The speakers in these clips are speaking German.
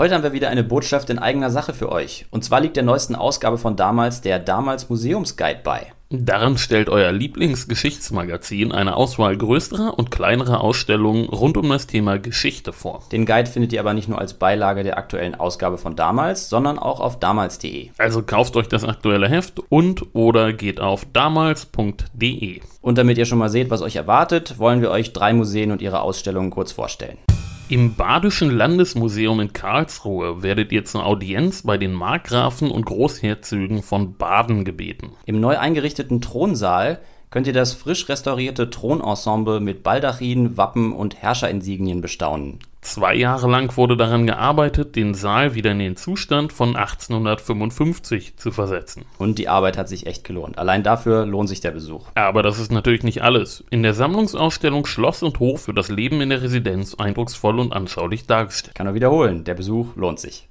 Heute haben wir wieder eine Botschaft in eigener Sache für euch. Und zwar liegt der neuesten Ausgabe von damals der Damals Museumsguide bei. Darin stellt euer Lieblingsgeschichtsmagazin eine Auswahl größerer und kleinerer Ausstellungen rund um das Thema Geschichte vor. Den Guide findet ihr aber nicht nur als Beilage der aktuellen Ausgabe von damals, sondern auch auf damals.de. Also kauft euch das aktuelle Heft und oder geht auf damals.de. Und damit ihr schon mal seht, was euch erwartet, wollen wir euch drei Museen und ihre Ausstellungen kurz vorstellen. Im Badischen Landesmuseum in Karlsruhe werdet ihr zur Audienz bei den Markgrafen und Großherzögen von Baden gebeten. Im neu eingerichteten Thronsaal könnt ihr das frisch restaurierte Thronensemble mit Baldachin, Wappen und Herrscherinsignien bestaunen. Zwei Jahre lang wurde daran gearbeitet, den Saal wieder in den Zustand von 1855 zu versetzen. Und die Arbeit hat sich echt gelohnt. Allein dafür lohnt sich der Besuch. Aber das ist natürlich nicht alles. In der Sammlungsausstellung Schloss und Hof wird das Leben in der Residenz eindrucksvoll und anschaulich dargestellt. Kann nur wiederholen, der Besuch lohnt sich.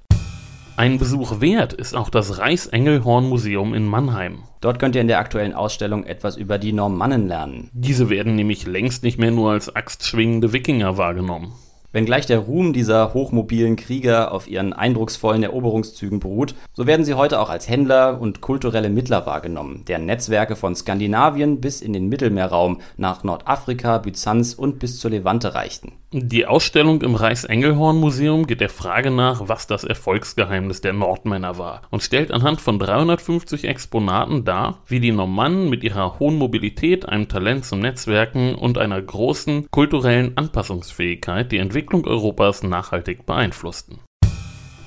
Ein Besuch wert ist auch das Reichsengelhorn-Museum in Mannheim. Dort könnt ihr in der aktuellen Ausstellung etwas über die Normannen lernen. Diese werden nämlich längst nicht mehr nur als axtschwingende Wikinger wahrgenommen. Wenngleich der Ruhm dieser hochmobilen Krieger auf ihren eindrucksvollen Eroberungszügen beruht, so werden sie heute auch als Händler und kulturelle Mittler wahrgenommen, deren Netzwerke von Skandinavien bis in den Mittelmeerraum nach Nordafrika, Byzanz und bis zur Levante reichten. Die Ausstellung im Reichsengelhorn-Museum geht der Frage nach, was das Erfolgsgeheimnis der Nordmänner war und stellt anhand von 350 Exponaten dar, wie die Normannen mit ihrer hohen Mobilität, einem Talent zum Netzwerken und einer großen kulturellen Anpassungsfähigkeit die Entwicklung Europas nachhaltig beeinflussten.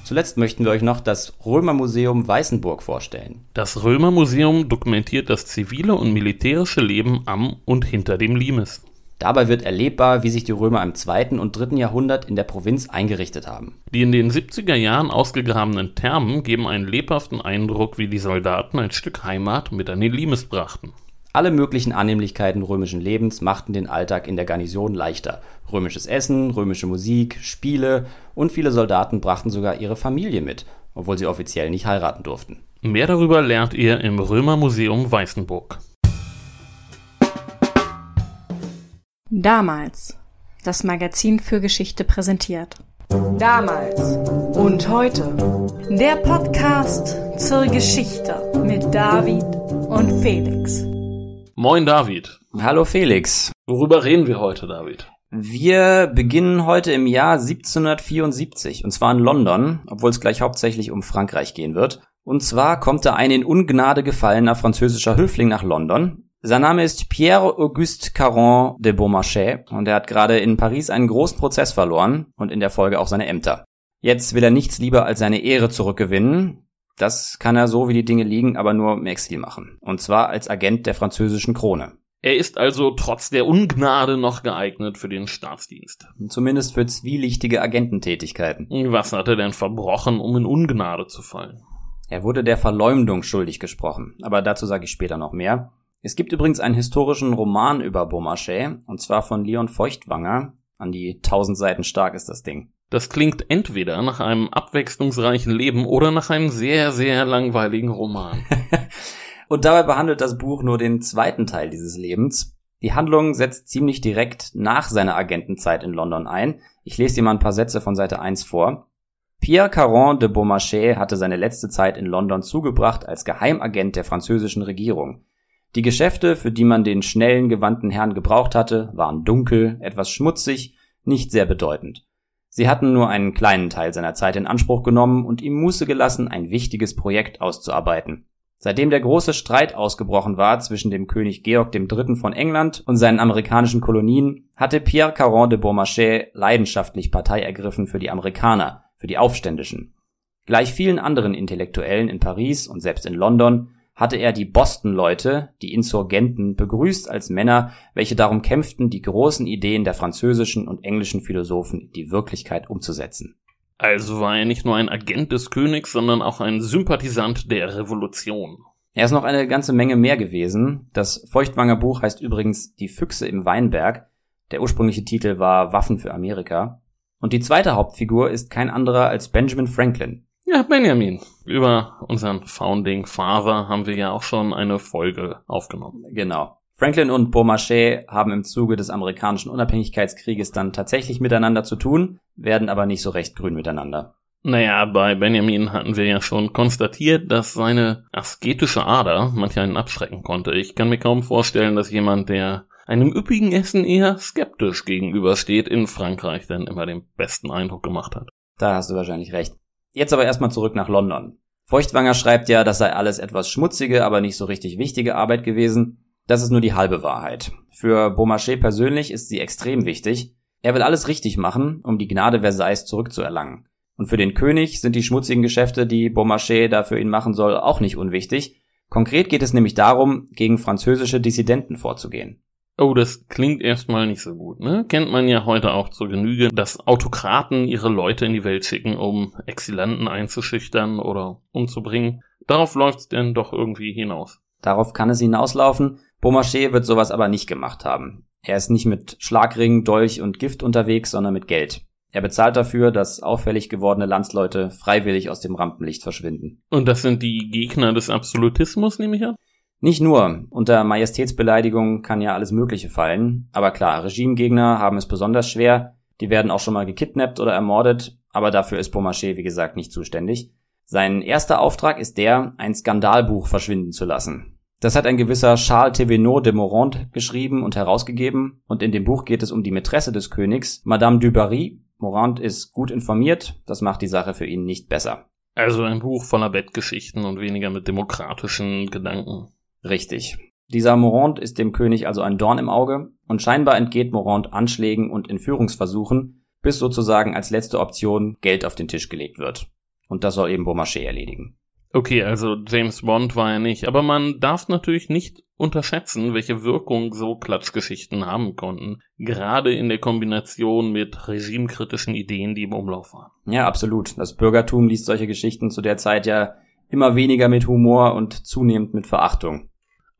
Zuletzt möchten wir euch noch das Römermuseum Weißenburg vorstellen. Das Römermuseum dokumentiert das zivile und militärische Leben am und hinter dem Limes. Dabei wird erlebbar, wie sich die Römer im 2. und 3. Jahrhundert in der Provinz eingerichtet haben. Die in den 70er Jahren ausgegrabenen Thermen geben einen lebhaften Eindruck, wie die Soldaten ein Stück Heimat mit an den Limes brachten. Alle möglichen Annehmlichkeiten römischen Lebens machten den Alltag in der Garnison leichter. Römisches Essen, römische Musik, Spiele und viele Soldaten brachten sogar ihre Familie mit, obwohl sie offiziell nicht heiraten durften. Mehr darüber lernt ihr im Römermuseum Weißenburg. Damals. Das Magazin für Geschichte präsentiert. Damals und heute. Der Podcast zur Geschichte mit David und Felix. Moin David. Hallo Felix. Worüber reden wir heute, David? Wir beginnen heute im Jahr 1774 und zwar in London, obwohl es gleich hauptsächlich um Frankreich gehen wird. Und zwar kommt da ein in Ungnade gefallener französischer Höfling nach London, sein Name ist Pierre-Auguste Caron de Beaumarchais und er hat gerade in Paris einen großen Prozess verloren und in der Folge auch seine Ämter. Jetzt will er nichts lieber als seine Ehre zurückgewinnen. Das kann er so, wie die Dinge liegen, aber nur im Exil machen. Und zwar als Agent der französischen Krone. Er ist also trotz der Ungnade noch geeignet für den Staatsdienst. Zumindest für zwielichtige Agententätigkeiten. Was hat er denn verbrochen, um in Ungnade zu fallen? Er wurde der Verleumdung schuldig gesprochen, aber dazu sage ich später noch mehr. Es gibt übrigens einen historischen Roman über Beaumarchais, und zwar von Leon Feuchtwanger. An die tausend Seiten stark ist das Ding. Das klingt entweder nach einem abwechslungsreichen Leben oder nach einem sehr, sehr langweiligen Roman. und dabei behandelt das Buch nur den zweiten Teil dieses Lebens. Die Handlung setzt ziemlich direkt nach seiner Agentenzeit in London ein. Ich lese dir mal ein paar Sätze von Seite 1 vor. Pierre Caron de Beaumarchais hatte seine letzte Zeit in London zugebracht als Geheimagent der französischen Regierung. Die Geschäfte, für die man den schnellen, gewandten Herrn gebraucht hatte, waren dunkel, etwas schmutzig, nicht sehr bedeutend. Sie hatten nur einen kleinen Teil seiner Zeit in Anspruch genommen und ihm Muße gelassen, ein wichtiges Projekt auszuarbeiten. Seitdem der große Streit ausgebrochen war zwischen dem König Georg III. von England und seinen amerikanischen Kolonien, hatte Pierre Caron de Beaumarchais leidenschaftlich Partei ergriffen für die Amerikaner, für die Aufständischen. Gleich vielen anderen Intellektuellen in Paris und selbst in London hatte er die Boston-Leute, die Insurgenten, begrüßt als Männer, welche darum kämpften, die großen Ideen der französischen und englischen Philosophen in die Wirklichkeit umzusetzen. Also war er nicht nur ein Agent des Königs, sondern auch ein Sympathisant der Revolution. Er ist noch eine ganze Menge mehr gewesen. Das Feuchtwanger Buch heißt übrigens Die Füchse im Weinberg. Der ursprüngliche Titel war Waffen für Amerika. Und die zweite Hauptfigur ist kein anderer als Benjamin Franklin. Ja, Benjamin. Über unseren Founding Father haben wir ja auch schon eine Folge aufgenommen. Genau. Franklin und Beaumarchais haben im Zuge des amerikanischen Unabhängigkeitskrieges dann tatsächlich miteinander zu tun, werden aber nicht so recht grün miteinander. Naja, bei Benjamin hatten wir ja schon konstatiert, dass seine asketische Ader manch einen abschrecken konnte. Ich kann mir kaum vorstellen, dass jemand, der einem üppigen Essen eher skeptisch gegenübersteht, in Frankreich denn immer den besten Eindruck gemacht hat. Da hast du wahrscheinlich recht. Jetzt aber erstmal zurück nach London. Feuchtwanger schreibt ja, das sei alles etwas schmutzige, aber nicht so richtig wichtige Arbeit gewesen. Das ist nur die halbe Wahrheit. Für Beaumarchais persönlich ist sie extrem wichtig. Er will alles richtig machen, um die Gnade Versailles zurückzuerlangen. Und für den König sind die schmutzigen Geschäfte, die Beaumarchais da für ihn machen soll, auch nicht unwichtig. Konkret geht es nämlich darum, gegen französische Dissidenten vorzugehen. Oh, das klingt erstmal nicht so gut, ne? Kennt man ja heute auch zur Genüge, dass Autokraten ihre Leute in die Welt schicken, um Exilanten einzuschüchtern oder umzubringen. Darauf läuft's denn doch irgendwie hinaus. Darauf kann es hinauslaufen. Beaumarchais wird sowas aber nicht gemacht haben. Er ist nicht mit Schlagring, Dolch und Gift unterwegs, sondern mit Geld. Er bezahlt dafür, dass auffällig gewordene Landsleute freiwillig aus dem Rampenlicht verschwinden. Und das sind die Gegner des Absolutismus, nehme ich an? Nicht nur, unter Majestätsbeleidigung kann ja alles Mögliche fallen, aber klar, Regimegegner haben es besonders schwer, die werden auch schon mal gekidnappt oder ermordet, aber dafür ist Beaumarchais, wie gesagt, nicht zuständig. Sein erster Auftrag ist der, ein Skandalbuch verschwinden zu lassen. Das hat ein gewisser Charles Thévenot de Morand geschrieben und herausgegeben, und in dem Buch geht es um die Mätresse des Königs, Madame du Barry, Morant ist gut informiert, das macht die Sache für ihn nicht besser. Also ein Buch voller Bettgeschichten und weniger mit demokratischen Gedanken. Richtig. Dieser Morant ist dem König also ein Dorn im Auge und scheinbar entgeht Morant Anschlägen und Entführungsversuchen, bis sozusagen als letzte Option Geld auf den Tisch gelegt wird. Und das soll eben Beaumarchais erledigen. Okay, also James Bond war er nicht, aber man darf natürlich nicht unterschätzen, welche Wirkung so Klatschgeschichten haben konnten, gerade in der Kombination mit regimekritischen Ideen, die im Umlauf waren. Ja, absolut. Das Bürgertum liest solche Geschichten zu der Zeit ja immer weniger mit Humor und zunehmend mit Verachtung.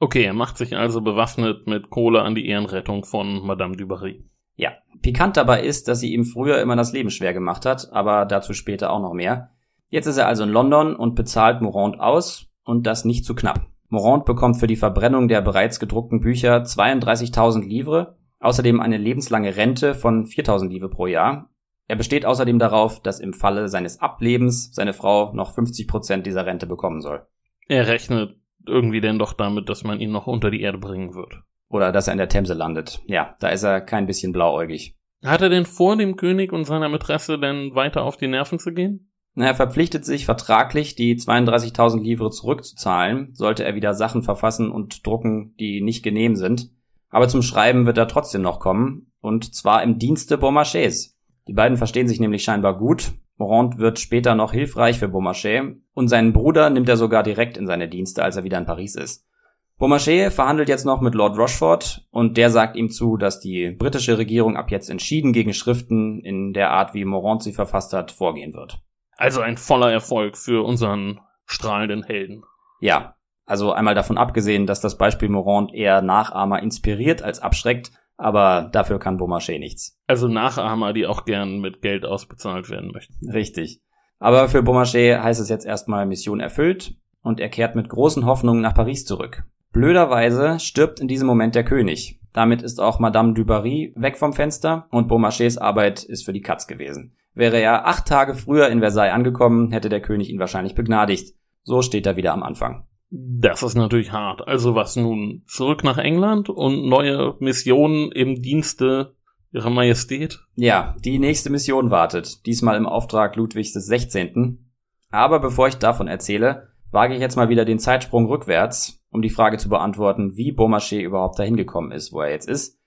Okay, er macht sich also bewaffnet mit Kohle an die Ehrenrettung von Madame du Barry. Ja, pikant dabei ist, dass sie ihm früher immer das Leben schwer gemacht hat, aber dazu später auch noch mehr. Jetzt ist er also in London und bezahlt Morand aus und das nicht zu knapp. Morand bekommt für die Verbrennung der bereits gedruckten Bücher 32.000 Livre, außerdem eine lebenslange Rente von 4.000 Livre pro Jahr. Er besteht außerdem darauf, dass im Falle seines Ablebens seine Frau noch 50 Prozent dieser Rente bekommen soll. Er rechnet irgendwie denn doch damit, dass man ihn noch unter die Erde bringen wird. Oder dass er in der Themse landet. Ja, da ist er kein bisschen blauäugig. Hat er denn vor, dem König und seiner Mätresse denn weiter auf die Nerven zu gehen? Na, er verpflichtet sich vertraglich, die 32.000 Livre zurückzuzahlen, sollte er wieder Sachen verfassen und drucken, die nicht genehm sind. Aber zum Schreiben wird er trotzdem noch kommen, und zwar im Dienste Beaumarchais. Die beiden verstehen sich nämlich scheinbar gut. Morand wird später noch hilfreich für Beaumarchais und seinen Bruder nimmt er sogar direkt in seine Dienste, als er wieder in Paris ist. Beaumarchais verhandelt jetzt noch mit Lord Rochford und der sagt ihm zu, dass die britische Regierung ab jetzt entschieden gegen Schriften in der Art, wie Morand sie verfasst hat, vorgehen wird. Also ein voller Erfolg für unseren strahlenden Helden. Ja, also einmal davon abgesehen, dass das Beispiel Morand eher Nachahmer inspiriert als abschreckt, aber dafür kann Beaumarchais nichts. Also Nachahmer, die auch gern mit Geld ausbezahlt werden möchten. Richtig. Aber für Beaumarchais heißt es jetzt erstmal Mission erfüllt und er kehrt mit großen Hoffnungen nach Paris zurück. Blöderweise stirbt in diesem Moment der König. Damit ist auch Madame du Barry weg vom Fenster und Beaumarchais Arbeit ist für die Katz gewesen. Wäre er acht Tage früher in Versailles angekommen, hätte der König ihn wahrscheinlich begnadigt. So steht er wieder am Anfang. Das ist natürlich hart. Also was nun? Zurück nach England und neue Missionen im Dienste Ihrer Majestät? Ja, die nächste Mission wartet. Diesmal im Auftrag Ludwigs des 16. Aber bevor ich davon erzähle, wage ich jetzt mal wieder den Zeitsprung rückwärts, um die Frage zu beantworten, wie Beaumarchais überhaupt dahin gekommen ist, wo er jetzt ist.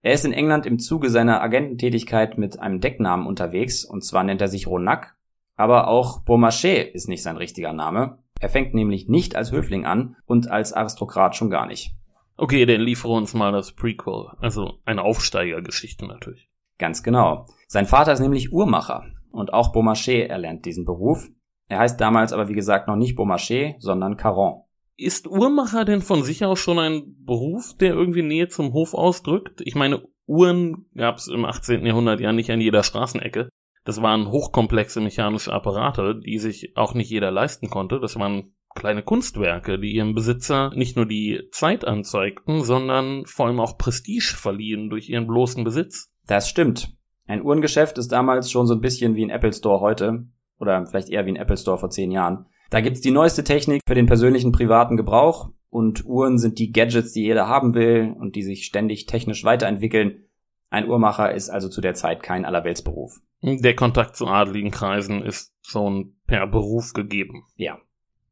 Er ist in England im Zuge seiner Agententätigkeit mit einem Decknamen unterwegs, und zwar nennt er sich Ronac, aber auch Beaumarchais ist nicht sein richtiger Name. Er fängt nämlich nicht als Höfling an und als Aristokrat schon gar nicht. Okay, dann liefere uns mal das Prequel, also eine Aufsteigergeschichte natürlich. Ganz genau. Sein Vater ist nämlich Uhrmacher und auch Beaumarchais erlernt diesen Beruf. Er heißt damals aber wie gesagt noch nicht Beaumarchais, sondern Caron. Ist Uhrmacher denn von sich aus schon ein Beruf, der irgendwie Nähe zum Hof ausdrückt? Ich meine, Uhren gab es im 18. Jahrhundert ja nicht an jeder Straßenecke. Das waren hochkomplexe mechanische Apparate, die sich auch nicht jeder leisten konnte. Das waren kleine Kunstwerke, die ihrem Besitzer nicht nur die Zeit anzeigten, sondern vor allem auch Prestige verliehen durch ihren bloßen Besitz. Das stimmt. Ein Uhrengeschäft ist damals schon so ein bisschen wie ein Apple Store heute. Oder vielleicht eher wie ein Apple Store vor zehn Jahren. Da gibt's die neueste Technik für den persönlichen privaten Gebrauch und Uhren sind die Gadgets, die jeder haben will und die sich ständig technisch weiterentwickeln. Ein Uhrmacher ist also zu der Zeit kein Allerweltsberuf. Der Kontakt zu adligen Kreisen ist schon per Beruf gegeben. Ja.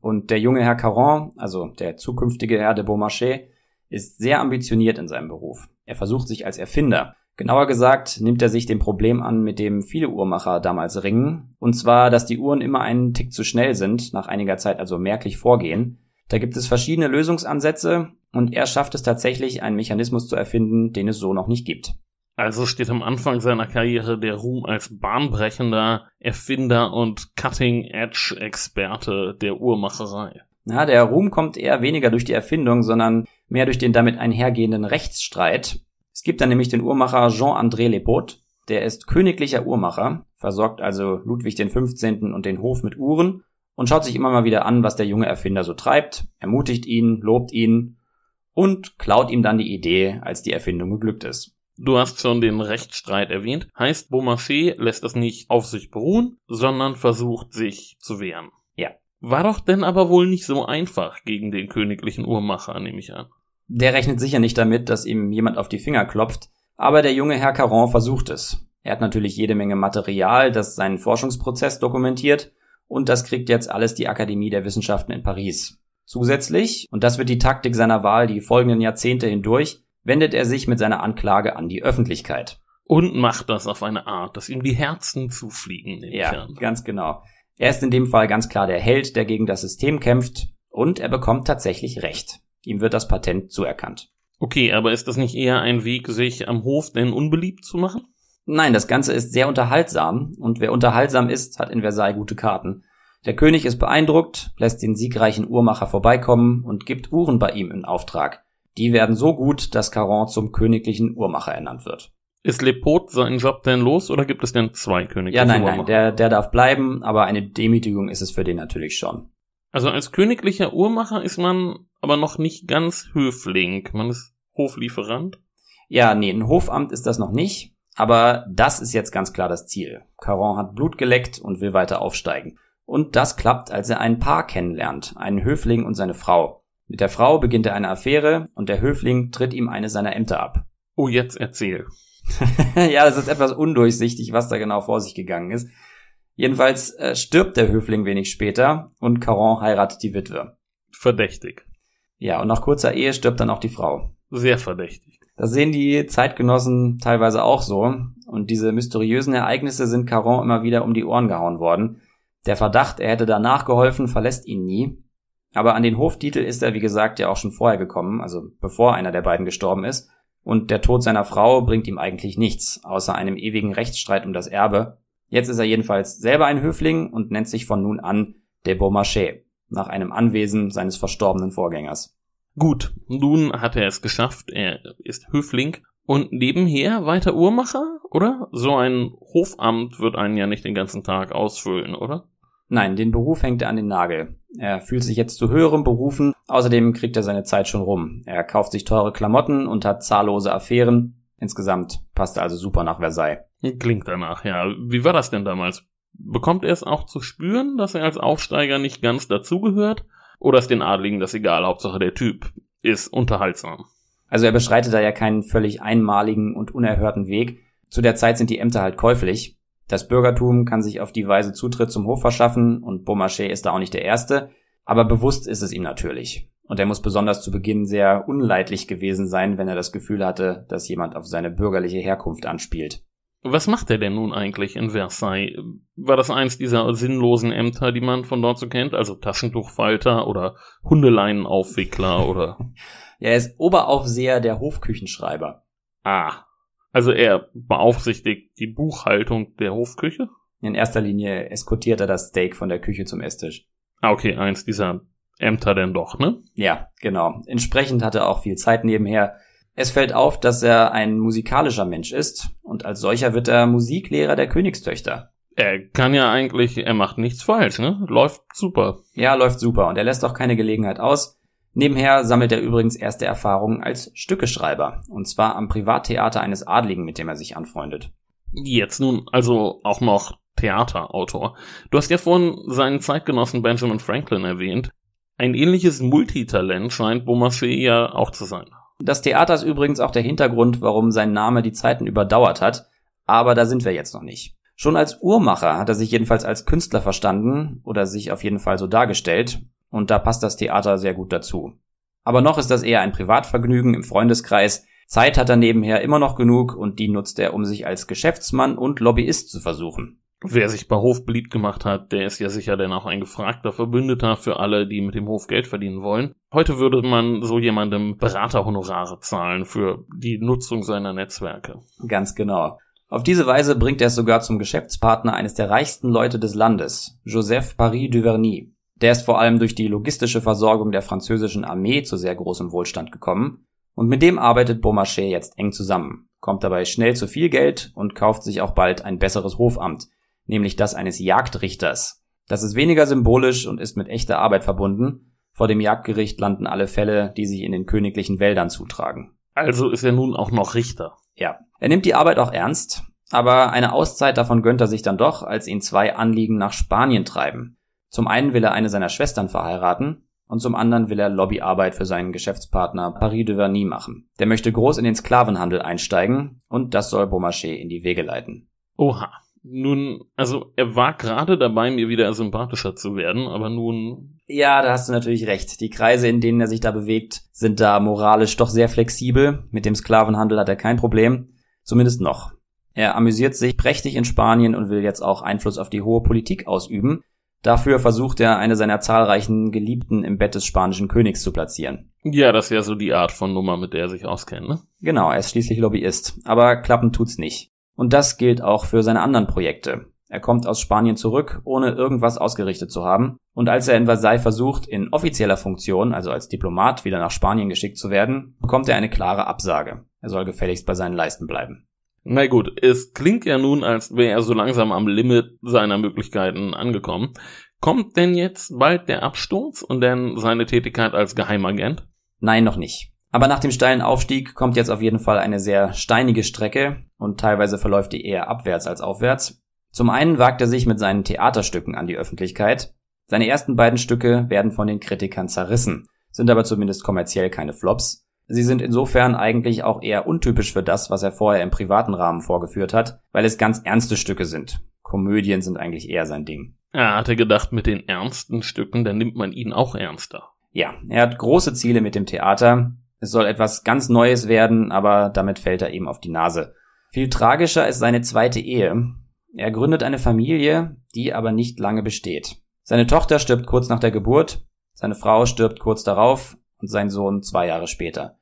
Und der junge Herr Caron, also der zukünftige Herr de Beaumarchais, ist sehr ambitioniert in seinem Beruf. Er versucht sich als Erfinder. Genauer gesagt nimmt er sich dem Problem an, mit dem viele Uhrmacher damals ringen, und zwar, dass die Uhren immer einen Tick zu schnell sind, nach einiger Zeit also merklich vorgehen. Da gibt es verschiedene Lösungsansätze, und er schafft es tatsächlich, einen Mechanismus zu erfinden, den es so noch nicht gibt. Also steht am Anfang seiner Karriere der Ruhm als bahnbrechender Erfinder und Cutting-Edge-Experte der Uhrmacherei. Na, der Ruhm kommt eher weniger durch die Erfindung, sondern mehr durch den damit einhergehenden Rechtsstreit. Es gibt dann nämlich den Uhrmacher Jean-André Lepot, der ist königlicher Uhrmacher, versorgt also Ludwig 15. und den Hof mit Uhren und schaut sich immer mal wieder an, was der junge Erfinder so treibt, ermutigt ihn, lobt ihn und klaut ihm dann die Idee, als die Erfindung geglückt ist. Du hast schon den Rechtsstreit erwähnt. Heißt, Beaumarchais lässt das nicht auf sich beruhen, sondern versucht sich zu wehren. Ja. War doch denn aber wohl nicht so einfach gegen den königlichen Uhrmacher, nehme ich an. Der rechnet sicher nicht damit, dass ihm jemand auf die Finger klopft, aber der junge Herr Caron versucht es. Er hat natürlich jede Menge Material, das seinen Forschungsprozess dokumentiert, und das kriegt jetzt alles die Akademie der Wissenschaften in Paris. Zusätzlich, und das wird die Taktik seiner Wahl die folgenden Jahrzehnte hindurch, wendet er sich mit seiner Anklage an die Öffentlichkeit. Und macht das auf eine Art, dass ihm die Herzen zufliegen. Ja, ganz genau. Er ist in dem Fall ganz klar der Held, der gegen das System kämpft, und er bekommt tatsächlich Recht. Ihm wird das Patent zuerkannt. Okay, aber ist das nicht eher ein Weg, sich am Hof denn unbeliebt zu machen? Nein, das Ganze ist sehr unterhaltsam, und wer unterhaltsam ist, hat in Versailles gute Karten. Der König ist beeindruckt, lässt den siegreichen Uhrmacher vorbeikommen und gibt Uhren bei ihm in Auftrag. Die werden so gut, dass Caron zum königlichen Uhrmacher ernannt wird. Ist Lepot seinen Job denn los oder gibt es denn zwei königliche Ja, nein, Uhrmacher? nein, der, der darf bleiben, aber eine Demütigung ist es für den natürlich schon. Also als königlicher Uhrmacher ist man aber noch nicht ganz Höfling. Man ist Hoflieferant. Ja, nee, ein Hofamt ist das noch nicht, aber das ist jetzt ganz klar das Ziel. Caron hat Blut geleckt und will weiter aufsteigen. Und das klappt, als er ein Paar kennenlernt, einen Höfling und seine Frau. Mit der Frau beginnt er eine Affäre und der Höfling tritt ihm eine seiner Ämter ab. Oh, jetzt erzähl. ja, es ist etwas undurchsichtig, was da genau vor sich gegangen ist. Jedenfalls äh, stirbt der Höfling wenig später und Caron heiratet die Witwe. Verdächtig. Ja, und nach kurzer Ehe stirbt dann auch die Frau. Sehr verdächtig. Das sehen die Zeitgenossen teilweise auch so. Und diese mysteriösen Ereignisse sind Caron immer wieder um die Ohren gehauen worden. Der Verdacht, er hätte da nachgeholfen, verlässt ihn nie. Aber an den Hoftitel ist er, wie gesagt, ja auch schon vorher gekommen, also bevor einer der beiden gestorben ist. Und der Tod seiner Frau bringt ihm eigentlich nichts, außer einem ewigen Rechtsstreit um das Erbe. Jetzt ist er jedenfalls selber ein Höfling und nennt sich von nun an de Beaumarchais, nach einem Anwesen seines verstorbenen Vorgängers. Gut, nun hat er es geschafft. Er ist Höfling und nebenher weiter Uhrmacher, oder? So ein Hofamt wird einen ja nicht den ganzen Tag ausfüllen, oder? Nein, den Beruf hängt er an den Nagel. Er fühlt sich jetzt zu höherem berufen, außerdem kriegt er seine Zeit schon rum. Er kauft sich teure Klamotten und hat zahllose Affären. Insgesamt passt er also super nach Versailles. Klingt danach, ja. Wie war das denn damals? Bekommt er es auch zu spüren, dass er als Aufsteiger nicht ganz dazugehört? Oder ist den Adligen das egal? Hauptsache der Typ ist unterhaltsam. Also er beschreitet da ja keinen völlig einmaligen und unerhörten Weg. Zu der Zeit sind die Ämter halt käuflich. Das Bürgertum kann sich auf die Weise Zutritt zum Hof verschaffen und Beaumarchais ist da auch nicht der Erste, aber bewusst ist es ihm natürlich. Und er muss besonders zu Beginn sehr unleidlich gewesen sein, wenn er das Gefühl hatte, dass jemand auf seine bürgerliche Herkunft anspielt. Was macht er denn nun eigentlich in Versailles? War das eins dieser sinnlosen Ämter, die man von dort so kennt? Also Taschentuchfalter oder Hundeleinenaufwickler oder? Ja, er ist Oberaufseher der Hofküchenschreiber. Ah. Also er beaufsichtigt die Buchhaltung der Hofküche? In erster Linie eskortiert er das Steak von der Küche zum Esstisch. Ah, okay, eins dieser Ämter denn doch, ne? Ja, genau. Entsprechend hat er auch viel Zeit nebenher. Es fällt auf, dass er ein musikalischer Mensch ist und als solcher wird er Musiklehrer der Königstöchter. Er kann ja eigentlich, er macht nichts falsch, ne? Läuft super. Ja, läuft super und er lässt auch keine Gelegenheit aus. Nebenher sammelt er übrigens erste Erfahrungen als Stückeschreiber und zwar am Privattheater eines Adligen, mit dem er sich anfreundet. Jetzt nun also auch noch Theaterautor. Du hast ja vorhin seinen Zeitgenossen Benjamin Franklin erwähnt. Ein ähnliches Multitalent scheint Beaumarchais ja auch zu sein. Das Theater ist übrigens auch der Hintergrund, warum sein Name die Zeiten überdauert hat, aber da sind wir jetzt noch nicht. Schon als Uhrmacher hat er sich jedenfalls als Künstler verstanden oder sich auf jeden Fall so dargestellt, und da passt das Theater sehr gut dazu. Aber noch ist das eher ein Privatvergnügen im Freundeskreis. Zeit hat er nebenher immer noch genug und die nutzt er, um sich als Geschäftsmann und Lobbyist zu versuchen. Wer sich bei Hof beliebt gemacht hat, der ist ja sicher dann auch ein gefragter Verbündeter für alle, die mit dem Hof Geld verdienen wollen. Heute würde man so jemandem Beraterhonorare zahlen für die Nutzung seiner Netzwerke. Ganz genau. Auf diese Weise bringt er es sogar zum Geschäftspartner eines der reichsten Leute des Landes, Joseph Paris Duvernay. Der ist vor allem durch die logistische Versorgung der französischen Armee zu sehr großem Wohlstand gekommen und mit dem arbeitet Beaumarchais jetzt eng zusammen, kommt dabei schnell zu viel Geld und kauft sich auch bald ein besseres Hofamt, nämlich das eines Jagdrichters. Das ist weniger symbolisch und ist mit echter Arbeit verbunden. Vor dem Jagdgericht landen alle Fälle, die sich in den königlichen Wäldern zutragen. Also ist er nun auch noch Richter. Ja, er nimmt die Arbeit auch ernst, aber eine Auszeit davon gönnt er sich dann doch, als ihn zwei Anliegen nach Spanien treiben. Zum einen will er eine seiner Schwestern verheiraten und zum anderen will er Lobbyarbeit für seinen Geschäftspartner Paris de Verny machen. Der möchte groß in den Sklavenhandel einsteigen und das soll Beaumarchais in die Wege leiten. Oha. Nun, also er war gerade dabei, mir wieder sympathischer zu werden, aber nun. Ja, da hast du natürlich recht. Die Kreise, in denen er sich da bewegt, sind da moralisch doch sehr flexibel. Mit dem Sklavenhandel hat er kein Problem. Zumindest noch. Er amüsiert sich prächtig in Spanien und will jetzt auch Einfluss auf die hohe Politik ausüben. Dafür versucht er, eine seiner zahlreichen Geliebten im Bett des spanischen Königs zu platzieren. Ja, das ist ja so die Art von Nummer, mit der er sich auskennt, ne? Genau, er ist schließlich Lobbyist. Aber klappen tut's nicht. Und das gilt auch für seine anderen Projekte. Er kommt aus Spanien zurück, ohne irgendwas ausgerichtet zu haben. Und als er in Versailles versucht, in offizieller Funktion, also als Diplomat, wieder nach Spanien geschickt zu werden, bekommt er eine klare Absage. Er soll gefälligst bei seinen Leisten bleiben. Na gut, es klingt ja nun, als wäre er so langsam am Limit seiner Möglichkeiten angekommen. Kommt denn jetzt bald der Absturz und dann seine Tätigkeit als Geheimagent? Nein, noch nicht. Aber nach dem steilen Aufstieg kommt jetzt auf jeden Fall eine sehr steinige Strecke und teilweise verläuft die eher abwärts als aufwärts. Zum einen wagt er sich mit seinen Theaterstücken an die Öffentlichkeit. Seine ersten beiden Stücke werden von den Kritikern zerrissen, sind aber zumindest kommerziell keine Flops. Sie sind insofern eigentlich auch eher untypisch für das, was er vorher im privaten Rahmen vorgeführt hat, weil es ganz ernste Stücke sind. Komödien sind eigentlich eher sein Ding. Er hatte gedacht, mit den ernsten Stücken, dann nimmt man ihn auch ernster. Ja, er hat große Ziele mit dem Theater, es soll etwas ganz Neues werden, aber damit fällt er eben auf die Nase. Viel tragischer ist seine zweite Ehe. Er gründet eine Familie, die aber nicht lange besteht. Seine Tochter stirbt kurz nach der Geburt, seine Frau stirbt kurz darauf und sein Sohn zwei Jahre später.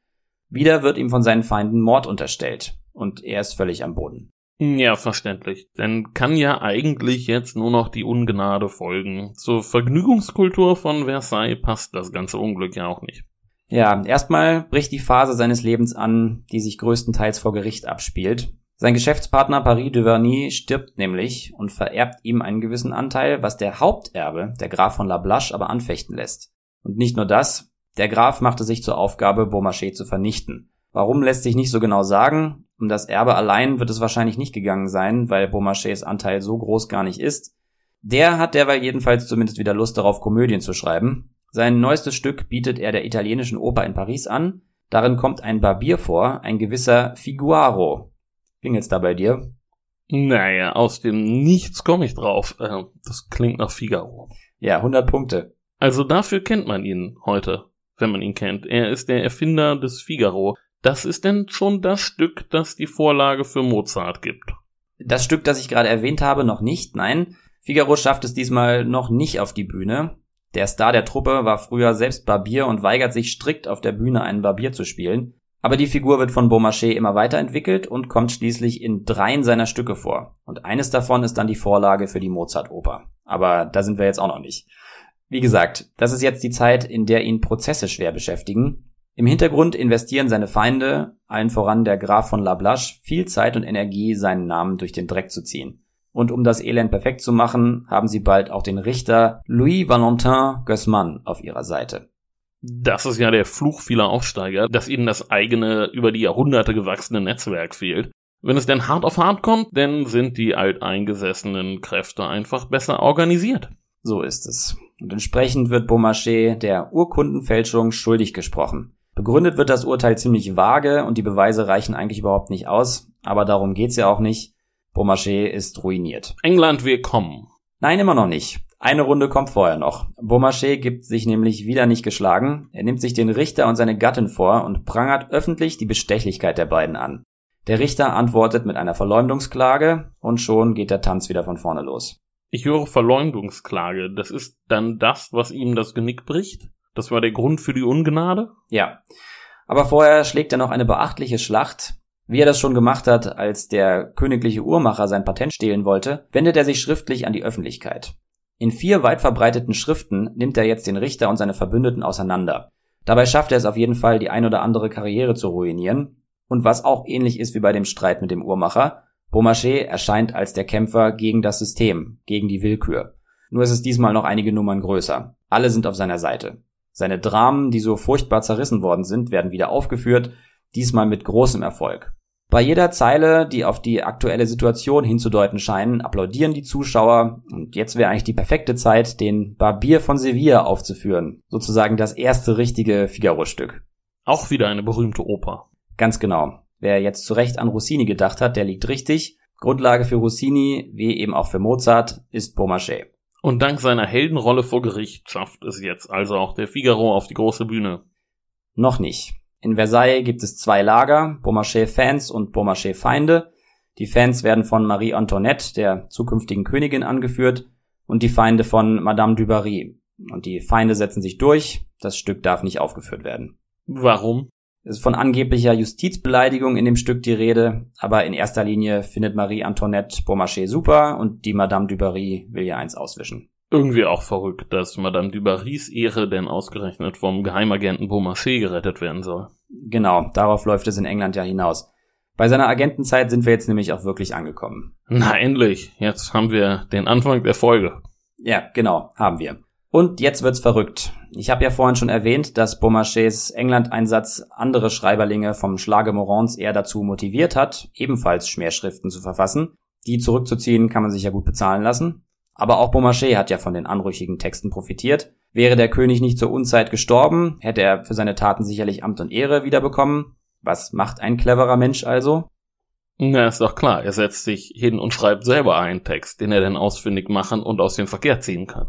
Wieder wird ihm von seinen Feinden Mord unterstellt und er ist völlig am Boden. Ja, verständlich. Denn kann ja eigentlich jetzt nur noch die Ungnade folgen. Zur Vergnügungskultur von Versailles passt das ganze Unglück ja auch nicht. Ja, erstmal bricht die Phase seines Lebens an, die sich größtenteils vor Gericht abspielt. Sein Geschäftspartner Paris Duvernay stirbt nämlich und vererbt ihm einen gewissen Anteil, was der Haupterbe, der Graf von La Blache, aber anfechten lässt. Und nicht nur das, der Graf machte sich zur Aufgabe, Beaumarchais zu vernichten. Warum lässt sich nicht so genau sagen? Um das Erbe allein wird es wahrscheinlich nicht gegangen sein, weil Beaumarchais Anteil so groß gar nicht ist. Der hat derweil jedenfalls zumindest wieder Lust darauf, Komödien zu schreiben. Sein neuestes Stück bietet er der italienischen Oper in Paris an. Darin kommt ein Barbier vor, ein gewisser Figuaro. Klingelt's da bei dir? Naja, aus dem Nichts komme ich drauf. Äh, das klingt nach Figaro. Ja, 100 Punkte. Also dafür kennt man ihn heute, wenn man ihn kennt. Er ist der Erfinder des Figaro. Das ist denn schon das Stück, das die Vorlage für Mozart gibt. Das Stück, das ich gerade erwähnt habe, noch nicht, nein. Figaro schafft es diesmal noch nicht auf die Bühne. Der Star der Truppe war früher selbst Barbier und weigert sich strikt auf der Bühne einen Barbier zu spielen. Aber die Figur wird von Beaumarchais immer weiterentwickelt und kommt schließlich in dreien seiner Stücke vor. Und eines davon ist dann die Vorlage für die Mozart-Oper. Aber da sind wir jetzt auch noch nicht. Wie gesagt, das ist jetzt die Zeit, in der ihn Prozesse schwer beschäftigen. Im Hintergrund investieren seine Feinde, allen voran der Graf von La Blache, viel Zeit und Energie, seinen Namen durch den Dreck zu ziehen. Und um das Elend perfekt zu machen, haben sie bald auch den Richter Louis Valentin Gossman auf ihrer Seite. Das ist ja der Fluch vieler Aufsteiger, dass ihnen das eigene, über die Jahrhunderte gewachsene Netzwerk fehlt. Wenn es denn hart auf hart kommt, dann sind die alteingesessenen Kräfte einfach besser organisiert. So ist es. Und entsprechend wird Beaumarchais der Urkundenfälschung schuldig gesprochen. Begründet wird das Urteil ziemlich vage und die Beweise reichen eigentlich überhaupt nicht aus, aber darum geht's ja auch nicht. Beaumarchais ist ruiniert. England willkommen. Nein, immer noch nicht. Eine Runde kommt vorher noch. Beaumarchais gibt sich nämlich wieder nicht geschlagen. Er nimmt sich den Richter und seine Gattin vor und prangert öffentlich die Bestechlichkeit der beiden an. Der Richter antwortet mit einer Verleumdungsklage und schon geht der Tanz wieder von vorne los. Ich höre Verleumdungsklage. Das ist dann das, was ihm das Genick bricht? Das war der Grund für die Ungnade? Ja. Aber vorher schlägt er noch eine beachtliche Schlacht. Wie er das schon gemacht hat, als der königliche Uhrmacher sein Patent stehlen wollte, wendet er sich schriftlich an die Öffentlichkeit. In vier weit verbreiteten Schriften nimmt er jetzt den Richter und seine Verbündeten auseinander. Dabei schafft er es auf jeden Fall, die ein oder andere Karriere zu ruinieren. Und was auch ähnlich ist wie bei dem Streit mit dem Uhrmacher, Beaumarchais erscheint als der Kämpfer gegen das System, gegen die Willkür. Nur ist es diesmal noch einige Nummern größer. Alle sind auf seiner Seite. Seine Dramen, die so furchtbar zerrissen worden sind, werden wieder aufgeführt, diesmal mit großem Erfolg. Bei jeder Zeile, die auf die aktuelle Situation hinzudeuten scheinen, applaudieren die Zuschauer und jetzt wäre eigentlich die perfekte Zeit, den Barbier von Sevilla aufzuführen. Sozusagen das erste richtige Figaro-Stück. Auch wieder eine berühmte Oper. Ganz genau. Wer jetzt zu Recht an Rossini gedacht hat, der liegt richtig. Grundlage für Rossini, wie eben auch für Mozart, ist Beaumarchais. Und dank seiner Heldenrolle vor Gericht schafft es jetzt also auch der Figaro auf die große Bühne. Noch nicht. In Versailles gibt es zwei Lager, Beaumarchais-Fans und Beaumarchais-Feinde. Die Fans werden von Marie Antoinette, der zukünftigen Königin, angeführt und die Feinde von Madame du Barry. Und die Feinde setzen sich durch, das Stück darf nicht aufgeführt werden. Warum? Es ist von angeblicher Justizbeleidigung in dem Stück die Rede, aber in erster Linie findet Marie Antoinette Beaumarchais super und die Madame du Barry will ihr eins auswischen. Irgendwie auch verrückt, dass Madame du Barrys Ehre denn ausgerechnet vom Geheimagenten Beaumarchais gerettet werden soll. Genau, darauf läuft es in England ja hinaus. Bei seiner Agentenzeit sind wir jetzt nämlich auch wirklich angekommen. Na endlich, jetzt haben wir den Anfang der Folge. Ja, genau, haben wir. Und jetzt wird's verrückt. Ich habe ja vorhin schon erwähnt, dass Beaumarchais England-Einsatz andere Schreiberlinge vom Schlage Morons eher dazu motiviert hat, ebenfalls Schmähschriften zu verfassen. Die zurückzuziehen kann man sich ja gut bezahlen lassen. Aber auch Beaumarchais hat ja von den anrüchigen Texten profitiert. Wäre der König nicht zur Unzeit gestorben, hätte er für seine Taten sicherlich Amt und Ehre wiederbekommen. Was macht ein cleverer Mensch also? Na, ist doch klar, er setzt sich hin und schreibt selber einen Text, den er dann ausfindig machen und aus dem Verkehr ziehen kann.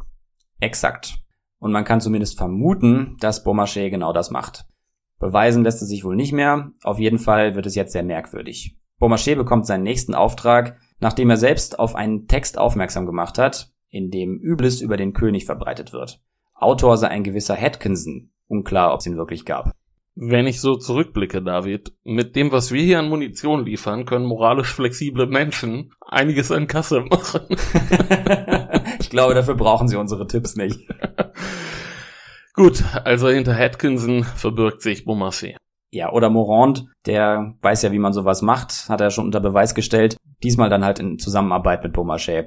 Exakt. Und man kann zumindest vermuten, dass Beaumarchais genau das macht. Beweisen lässt es sich wohl nicht mehr, auf jeden Fall wird es jetzt sehr merkwürdig. Beaumarchais bekommt seinen nächsten Auftrag, nachdem er selbst auf einen Text aufmerksam gemacht hat, in dem Übles über den König verbreitet wird. Autor sei ein gewisser Atkinson. Unklar, ob es ihn wirklich gab. Wenn ich so zurückblicke, David, mit dem, was wir hier an Munition liefern, können moralisch flexible Menschen einiges an Kasse machen. ich glaube, dafür brauchen sie unsere Tipps nicht. Gut, also hinter Atkinson verbirgt sich Beaumarchais. Ja, oder Morand, der weiß ja, wie man sowas macht, hat er schon unter Beweis gestellt. Diesmal dann halt in Zusammenarbeit mit Beaumarchais.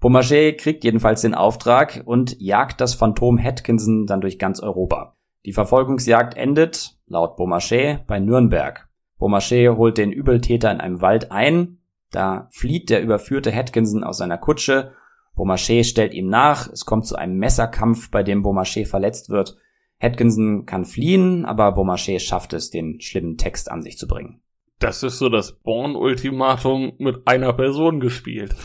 Beaumarchais kriegt jedenfalls den Auftrag und jagt das Phantom Atkinson dann durch ganz Europa. Die Verfolgungsjagd endet, laut Beaumarchais, bei Nürnberg. Beaumarchais holt den Übeltäter in einem Wald ein, da flieht der überführte Atkinson aus seiner Kutsche, Beaumarchais stellt ihm nach, es kommt zu einem Messerkampf, bei dem Beaumarchais verletzt wird. Atkinson kann fliehen, aber Beaumarchais schafft es, den schlimmen Text an sich zu bringen. Das ist so das Born-Ultimatum mit einer Person gespielt.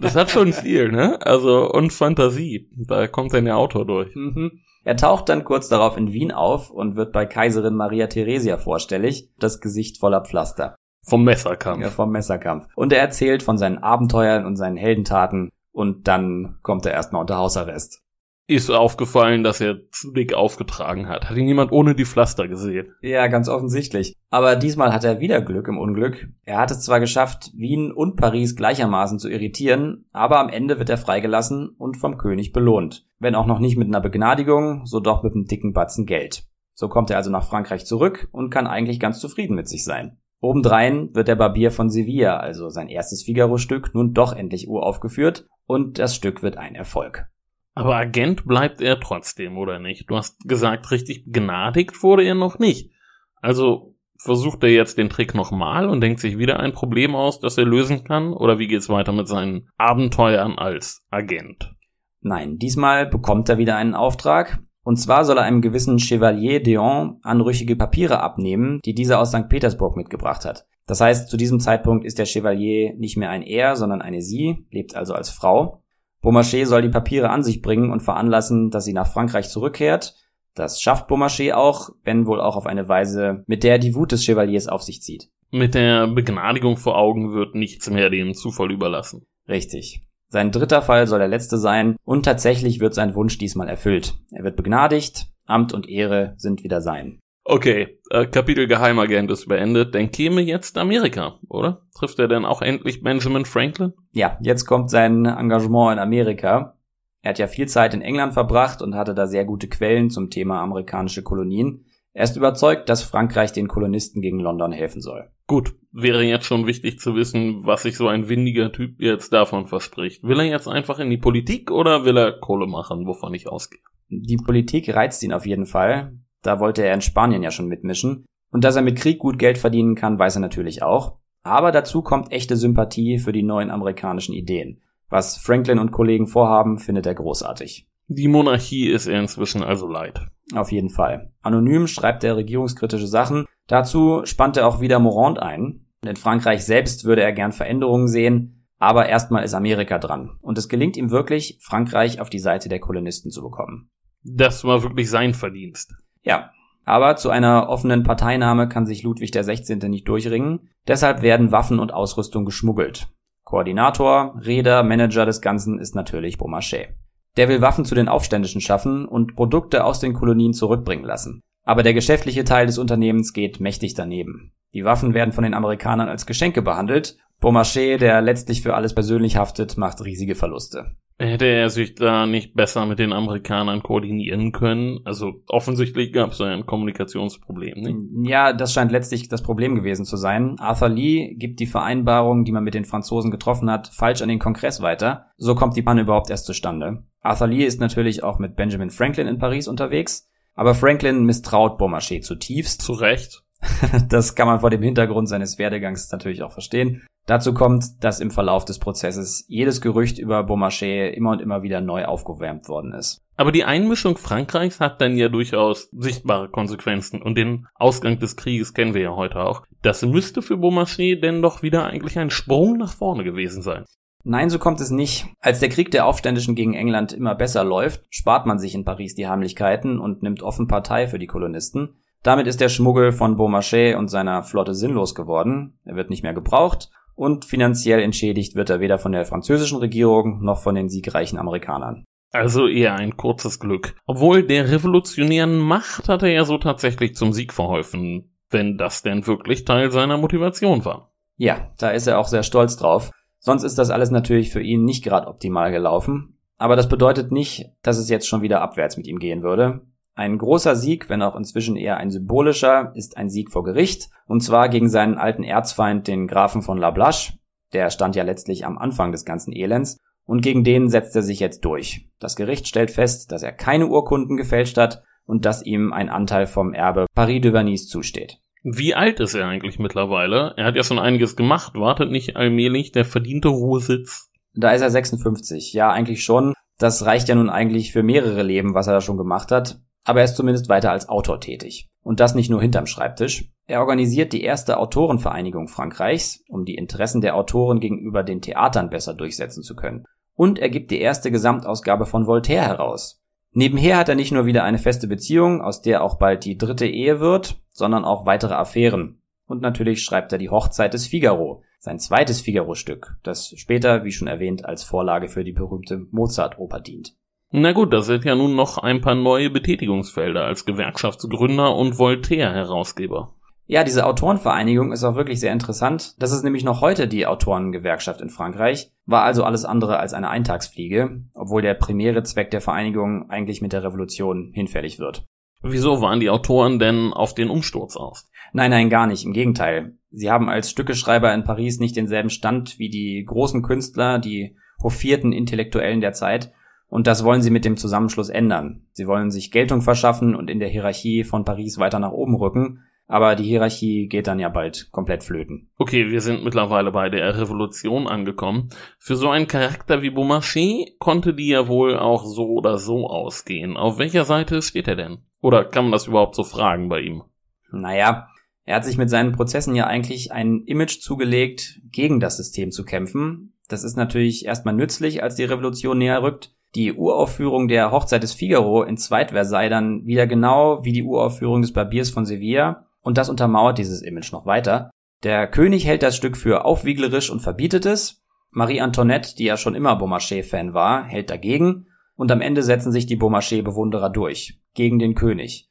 das hat schon Stil, ne? Also, und Fantasie. Da kommt dann der Autor durch. Mhm. Er taucht dann kurz darauf in Wien auf und wird bei Kaiserin Maria Theresia vorstellig, das Gesicht voller Pflaster. Vom Messerkampf. Ja, vom Messerkampf. Und er erzählt von seinen Abenteuern und seinen Heldentaten und dann kommt er erstmal unter Hausarrest. Ist aufgefallen, dass er zu dick aufgetragen hat. Hat ihn jemand ohne die Pflaster gesehen? Ja, ganz offensichtlich. Aber diesmal hat er wieder Glück im Unglück. Er hat es zwar geschafft, Wien und Paris gleichermaßen zu irritieren, aber am Ende wird er freigelassen und vom König belohnt. Wenn auch noch nicht mit einer Begnadigung, so doch mit einem dicken Batzen Geld. So kommt er also nach Frankreich zurück und kann eigentlich ganz zufrieden mit sich sein. Obendrein wird der Barbier von Sevilla, also sein erstes Figaro-Stück, nun doch endlich uraufgeführt und das Stück wird ein Erfolg. Aber Agent bleibt er trotzdem, oder nicht? Du hast gesagt, richtig begnadigt wurde er noch nicht. Also versucht er jetzt den Trick nochmal und denkt sich wieder ein Problem aus, das er lösen kann? Oder wie geht's weiter mit seinen Abenteuern als Agent? Nein, diesmal bekommt er wieder einen Auftrag. Und zwar soll er einem gewissen Chevalier Deon anrüchige Papiere abnehmen, die dieser aus St. Petersburg mitgebracht hat. Das heißt, zu diesem Zeitpunkt ist der Chevalier nicht mehr ein Er, sondern eine Sie, lebt also als Frau. Beaumarchais soll die Papiere an sich bringen und veranlassen, dass sie nach Frankreich zurückkehrt. Das schafft Beaumarchais auch, wenn wohl auch auf eine Weise, mit der er die Wut des Chevaliers auf sich zieht. Mit der Begnadigung vor Augen wird nichts mehr dem Zufall überlassen. Richtig. Sein dritter Fall soll der letzte sein und tatsächlich wird sein Wunsch diesmal erfüllt. Er wird begnadigt, Amt und Ehre sind wieder sein. Okay, äh, Kapitel Geheimagent ist beendet. Dann käme jetzt Amerika, oder? Trifft er denn auch endlich Benjamin Franklin? Ja, jetzt kommt sein Engagement in Amerika. Er hat ja viel Zeit in England verbracht und hatte da sehr gute Quellen zum Thema amerikanische Kolonien. Er ist überzeugt, dass Frankreich den Kolonisten gegen London helfen soll. Gut, wäre jetzt schon wichtig zu wissen, was sich so ein windiger Typ jetzt davon verspricht. Will er jetzt einfach in die Politik oder will er Kohle machen, wovon ich ausgehe? Die Politik reizt ihn auf jeden Fall. Da wollte er in Spanien ja schon mitmischen. Und dass er mit Krieg gut Geld verdienen kann, weiß er natürlich auch. Aber dazu kommt echte Sympathie für die neuen amerikanischen Ideen. Was Franklin und Kollegen vorhaben, findet er großartig. Die Monarchie ist er inzwischen also leid. Auf jeden Fall. Anonym schreibt er regierungskritische Sachen. Dazu spannt er auch wieder Morand ein. In Frankreich selbst würde er gern Veränderungen sehen, aber erstmal ist Amerika dran. Und es gelingt ihm wirklich, Frankreich auf die Seite der Kolonisten zu bekommen. Das war wirklich sein Verdienst. Ja, aber zu einer offenen Parteinahme kann sich Ludwig XVI. nicht durchringen. Deshalb werden Waffen und Ausrüstung geschmuggelt. Koordinator, Räder, Manager des Ganzen ist natürlich Beaumarchais. Der will Waffen zu den Aufständischen schaffen und Produkte aus den Kolonien zurückbringen lassen. Aber der geschäftliche Teil des Unternehmens geht mächtig daneben. Die Waffen werden von den Amerikanern als Geschenke behandelt. Beaumarchais, der letztlich für alles persönlich haftet, macht riesige Verluste. Hätte er sich da nicht besser mit den Amerikanern koordinieren können? Also offensichtlich gab es da ein Kommunikationsproblem. Nicht? Ja, das scheint letztlich das Problem gewesen zu sein. Arthur Lee gibt die Vereinbarung, die man mit den Franzosen getroffen hat, falsch an den Kongress weiter. So kommt die Panne überhaupt erst zustande. Arthur Lee ist natürlich auch mit Benjamin Franklin in Paris unterwegs, aber Franklin misstraut Beaumarchais zutiefst. Zu Recht. Das kann man vor dem Hintergrund seines Werdegangs natürlich auch verstehen. Dazu kommt, dass im Verlauf des Prozesses jedes Gerücht über Beaumarchais immer und immer wieder neu aufgewärmt worden ist. Aber die Einmischung Frankreichs hat dann ja durchaus sichtbare Konsequenzen und den Ausgang des Krieges kennen wir ja heute auch. Das müsste für Beaumarchais denn doch wieder eigentlich ein Sprung nach vorne gewesen sein. Nein, so kommt es nicht. Als der Krieg der Aufständischen gegen England immer besser läuft, spart man sich in Paris die Heimlichkeiten und nimmt offen Partei für die Kolonisten. Damit ist der Schmuggel von Beaumarchais und seiner Flotte sinnlos geworden. Er wird nicht mehr gebraucht und finanziell entschädigt wird er weder von der französischen Regierung noch von den siegreichen Amerikanern. Also eher ein kurzes Glück. Obwohl der revolutionären Macht hat er ja so tatsächlich zum Sieg verholfen, wenn das denn wirklich Teil seiner Motivation war. Ja, da ist er auch sehr stolz drauf. Sonst ist das alles natürlich für ihn nicht gerade optimal gelaufen. Aber das bedeutet nicht, dass es jetzt schon wieder abwärts mit ihm gehen würde. Ein großer Sieg, wenn auch inzwischen eher ein symbolischer, ist ein Sieg vor Gericht, und zwar gegen seinen alten Erzfeind, den Grafen von La Blache. Der stand ja letztlich am Anfang des ganzen Elends, und gegen den setzt er sich jetzt durch. Das Gericht stellt fest, dass er keine Urkunden gefälscht hat und dass ihm ein Anteil vom Erbe Paris de Vernis zusteht. Wie alt ist er eigentlich mittlerweile? Er hat ja schon einiges gemacht. Wartet nicht allmählich der verdiente Ruhesitz? Da ist er 56. Ja, eigentlich schon. Das reicht ja nun eigentlich für mehrere Leben, was er da schon gemacht hat. Aber er ist zumindest weiter als Autor tätig. Und das nicht nur hinterm Schreibtisch. Er organisiert die erste Autorenvereinigung Frankreichs, um die Interessen der Autoren gegenüber den Theatern besser durchsetzen zu können. Und er gibt die erste Gesamtausgabe von Voltaire heraus. Nebenher hat er nicht nur wieder eine feste Beziehung, aus der auch bald die dritte Ehe wird, sondern auch weitere Affären. Und natürlich schreibt er die Hochzeit des Figaro, sein zweites Figaro-Stück, das später, wie schon erwähnt, als Vorlage für die berühmte Mozart-Oper dient. Na gut, das sind ja nun noch ein paar neue Betätigungsfelder als Gewerkschaftsgründer und Voltaire-Herausgeber. Ja, diese Autorenvereinigung ist auch wirklich sehr interessant. Das ist nämlich noch heute die Autorengewerkschaft in Frankreich, war also alles andere als eine Eintagsfliege, obwohl der primäre Zweck der Vereinigung eigentlich mit der Revolution hinfällig wird. Wieso waren die Autoren denn auf den Umsturz aus? Nein, nein, gar nicht. Im Gegenteil. Sie haben als Stückeschreiber in Paris nicht denselben Stand wie die großen Künstler, die hofierten Intellektuellen der Zeit. Und das wollen sie mit dem Zusammenschluss ändern. Sie wollen sich Geltung verschaffen und in der Hierarchie von Paris weiter nach oben rücken. aber die Hierarchie geht dann ja bald komplett flöten. Okay, wir sind mittlerweile bei der Revolution angekommen. Für so einen Charakter wie Beaumarchais konnte die ja wohl auch so oder so ausgehen. Auf welcher Seite steht er denn? Oder kann man das überhaupt so fragen bei ihm? Naja, er hat sich mit seinen Prozessen ja eigentlich ein Image zugelegt, gegen das System zu kämpfen. Das ist natürlich erstmal nützlich, als die Revolution näher rückt. Die Uraufführung der Hochzeit des Figaro in Zweitversailles dann wieder genau wie die Uraufführung des Barbiers von Sevilla und das untermauert dieses Image noch weiter. Der König hält das Stück für aufwieglerisch und verbietet es. Marie Antoinette, die ja schon immer Beaumarchais-Fan war, hält dagegen. Und am Ende setzen sich die Beaumarchais-Bewunderer durch. Gegen den König.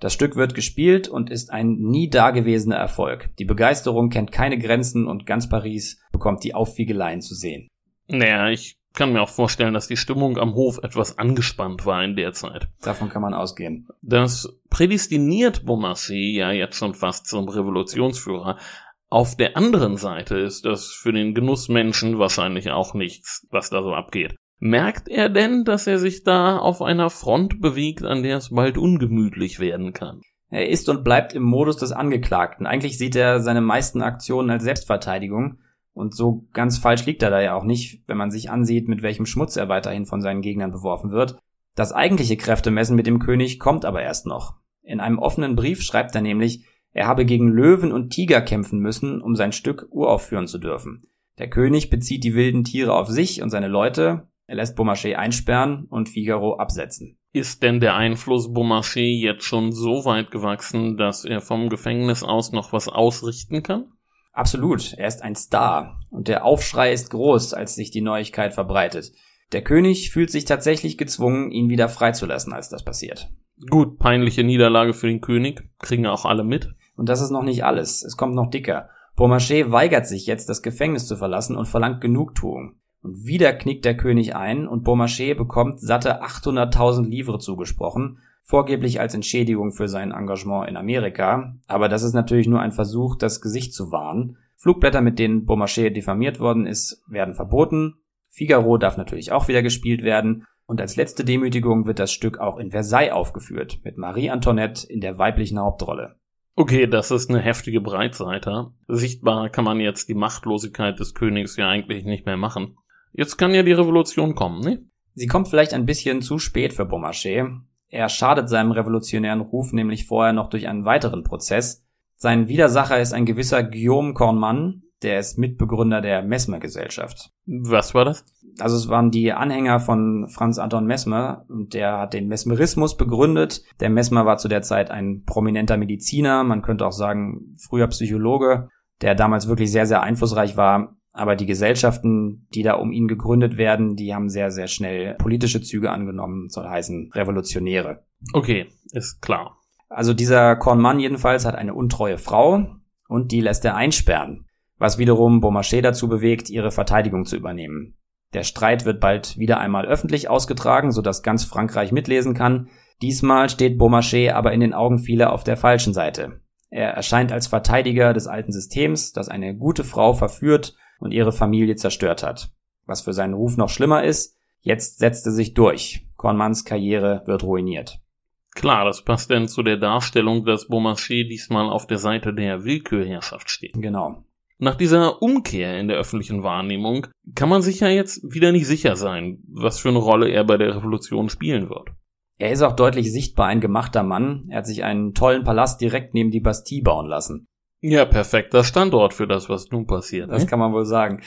Das Stück wird gespielt und ist ein nie dagewesener Erfolg. Die Begeisterung kennt keine Grenzen und ganz Paris bekommt die Aufwiegeleien zu sehen. Naja, ich kann mir auch vorstellen, dass die Stimmung am Hof etwas angespannt war in der Zeit. Davon kann man ausgehen. Das prädestiniert Beaumarchais ja jetzt schon fast zum Revolutionsführer. Auf der anderen Seite ist das für den Genussmenschen wahrscheinlich auch nichts, was da so abgeht. Merkt er denn, dass er sich da auf einer Front bewegt, an der es bald ungemütlich werden kann? Er ist und bleibt im Modus des Angeklagten. Eigentlich sieht er seine meisten Aktionen als Selbstverteidigung. Und so ganz falsch liegt er da ja auch nicht, wenn man sich ansieht, mit welchem Schmutz er weiterhin von seinen Gegnern beworfen wird. Das eigentliche Kräftemessen mit dem König kommt aber erst noch. In einem offenen Brief schreibt er nämlich, er habe gegen Löwen und Tiger kämpfen müssen, um sein Stück uraufführen zu dürfen. Der König bezieht die wilden Tiere auf sich und seine Leute, er lässt Beaumarchais einsperren und Figaro absetzen. Ist denn der Einfluss Beaumarchais jetzt schon so weit gewachsen, dass er vom Gefängnis aus noch was ausrichten kann? Absolut, er ist ein Star und der Aufschrei ist groß, als sich die Neuigkeit verbreitet. Der König fühlt sich tatsächlich gezwungen, ihn wieder freizulassen, als das passiert. Gut, peinliche Niederlage für den König, kriegen auch alle mit. Und das ist noch nicht alles, es kommt noch dicker. Beaumarchais weigert sich jetzt, das Gefängnis zu verlassen und verlangt Genugtuung. Und wieder knickt der König ein und Beaumarchais bekommt satte 800.000 Livres zugesprochen, vorgeblich als Entschädigung für sein Engagement in Amerika, aber das ist natürlich nur ein Versuch, das Gesicht zu wahren. Flugblätter, mit denen Beaumarchais diffamiert worden ist, werden verboten. Figaro darf natürlich auch wieder gespielt werden. Und als letzte Demütigung wird das Stück auch in Versailles aufgeführt, mit Marie Antoinette in der weiblichen Hauptrolle. Okay, das ist eine heftige Breitseite. Sichtbar kann man jetzt die Machtlosigkeit des Königs ja eigentlich nicht mehr machen. Jetzt kann ja die Revolution kommen, ne? Sie kommt vielleicht ein bisschen zu spät für Beaumarchais. Er schadet seinem revolutionären Ruf nämlich vorher noch durch einen weiteren Prozess. Sein Widersacher ist ein gewisser Guillaume Cornmann, der ist Mitbegründer der Mesmer-Gesellschaft. Was war das? Also es waren die Anhänger von Franz Anton Mesmer und der hat den Mesmerismus begründet. Der Mesmer war zu der Zeit ein prominenter Mediziner, man könnte auch sagen früher Psychologe, der damals wirklich sehr, sehr einflussreich war aber die Gesellschaften, die da um ihn gegründet werden, die haben sehr, sehr schnell politische Züge angenommen, soll heißen Revolutionäre. Okay, ist klar. Also dieser Kornmann jedenfalls hat eine untreue Frau und die lässt er einsperren, was wiederum Beaumarchais dazu bewegt, ihre Verteidigung zu übernehmen. Der Streit wird bald wieder einmal öffentlich ausgetragen, sodass ganz Frankreich mitlesen kann. Diesmal steht Beaumarchais aber in den Augen vieler auf der falschen Seite. Er erscheint als Verteidiger des alten Systems, das eine gute Frau verführt und ihre Familie zerstört hat. Was für seinen Ruf noch schlimmer ist, jetzt setzt er sich durch. Kornmanns Karriere wird ruiniert. Klar, das passt denn zu der Darstellung, dass Beaumarchais diesmal auf der Seite der Willkürherrschaft steht. Genau. Nach dieser Umkehr in der öffentlichen Wahrnehmung kann man sich ja jetzt wieder nicht sicher sein, was für eine Rolle er bei der Revolution spielen wird. Er ist auch deutlich sichtbar ein gemachter Mann. Er hat sich einen tollen Palast direkt neben die Bastille bauen lassen. Ja, perfekter Standort für das, was nun passiert. Das ne? kann man wohl sagen.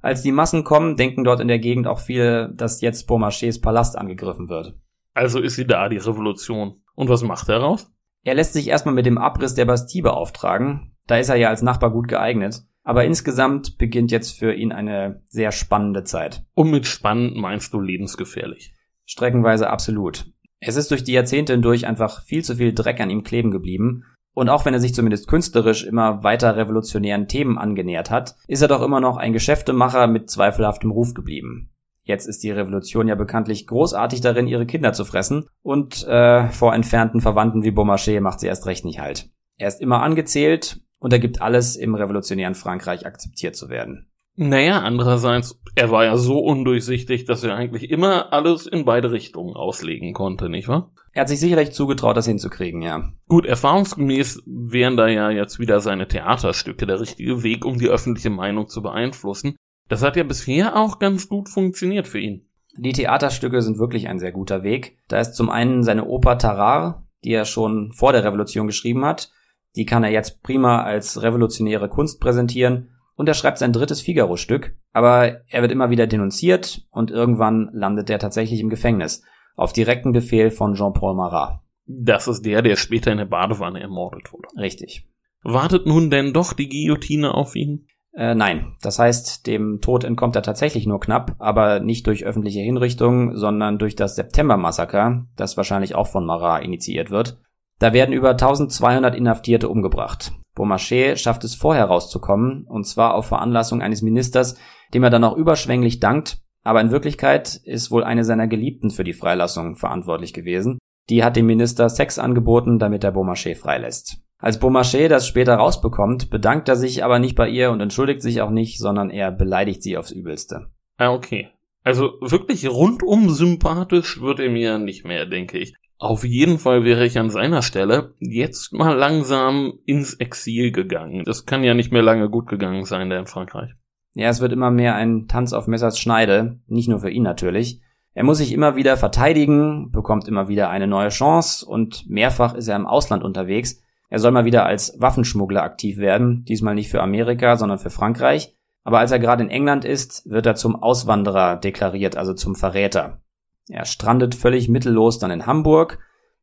Als die Massen kommen, denken dort in der Gegend auch viele, dass jetzt Beaumarchais Palast angegriffen wird. Also ist sie da, die Revolution. Und was macht er raus? Er lässt sich erstmal mit dem Abriss der Bastille beauftragen. Da ist er ja als Nachbar gut geeignet. Aber insgesamt beginnt jetzt für ihn eine sehr spannende Zeit. Und mit spannend meinst du lebensgefährlich. Streckenweise absolut. Es ist durch die Jahrzehnte hindurch einfach viel zu viel Dreck an ihm kleben geblieben und auch wenn er sich zumindest künstlerisch immer weiter revolutionären Themen angenähert hat, ist er doch immer noch ein Geschäftemacher mit zweifelhaftem Ruf geblieben. Jetzt ist die Revolution ja bekanntlich großartig darin, ihre Kinder zu fressen, und äh, vor entfernten Verwandten wie Beaumarchais macht sie erst recht nicht halt. Er ist immer angezählt und er gibt alles, im revolutionären Frankreich akzeptiert zu werden. Naja, andererseits, er war ja so undurchsichtig, dass er eigentlich immer alles in beide Richtungen auslegen konnte, nicht wahr? Er hat sich sicherlich zugetraut, das hinzukriegen, ja. Gut, erfahrungsgemäß wären da ja jetzt wieder seine Theaterstücke der richtige Weg, um die öffentliche Meinung zu beeinflussen. Das hat ja bisher auch ganz gut funktioniert für ihn. Die Theaterstücke sind wirklich ein sehr guter Weg. Da ist zum einen seine Oper Tarar, die er schon vor der Revolution geschrieben hat. Die kann er jetzt prima als revolutionäre Kunst präsentieren. Und er schreibt sein drittes Figaro-Stück, aber er wird immer wieder denunziert und irgendwann landet er tatsächlich im Gefängnis auf direkten Befehl von Jean-Paul Marat. Das ist der, der später in der Badewanne ermordet wurde. Richtig. Wartet nun denn doch die Guillotine auf ihn? Äh, nein, das heißt, dem Tod entkommt er tatsächlich nur knapp, aber nicht durch öffentliche Hinrichtung, sondern durch das September-Massaker, das wahrscheinlich auch von Marat initiiert wird. Da werden über 1200 Inhaftierte umgebracht. Beaumarchais schafft es vorher rauszukommen, und zwar auf Veranlassung eines Ministers, dem er dann auch überschwänglich dankt, aber in Wirklichkeit ist wohl eine seiner Geliebten für die Freilassung verantwortlich gewesen. Die hat dem Minister Sex angeboten, damit er Beaumarchais freilässt. Als Beaumarchais das später rausbekommt, bedankt er sich aber nicht bei ihr und entschuldigt sich auch nicht, sondern er beleidigt sie aufs Übelste. Ah, okay. Also wirklich rundum sympathisch wird er mir nicht mehr, denke ich. Auf jeden Fall wäre ich an seiner Stelle jetzt mal langsam ins Exil gegangen. Das kann ja nicht mehr lange gut gegangen sein, der in Frankreich. Ja, es wird immer mehr ein Tanz auf Messers Schneide, nicht nur für ihn natürlich. Er muss sich immer wieder verteidigen, bekommt immer wieder eine neue Chance und mehrfach ist er im Ausland unterwegs. Er soll mal wieder als Waffenschmuggler aktiv werden, diesmal nicht für Amerika, sondern für Frankreich. Aber als er gerade in England ist, wird er zum Auswanderer deklariert, also zum Verräter. Er strandet völlig mittellos dann in Hamburg.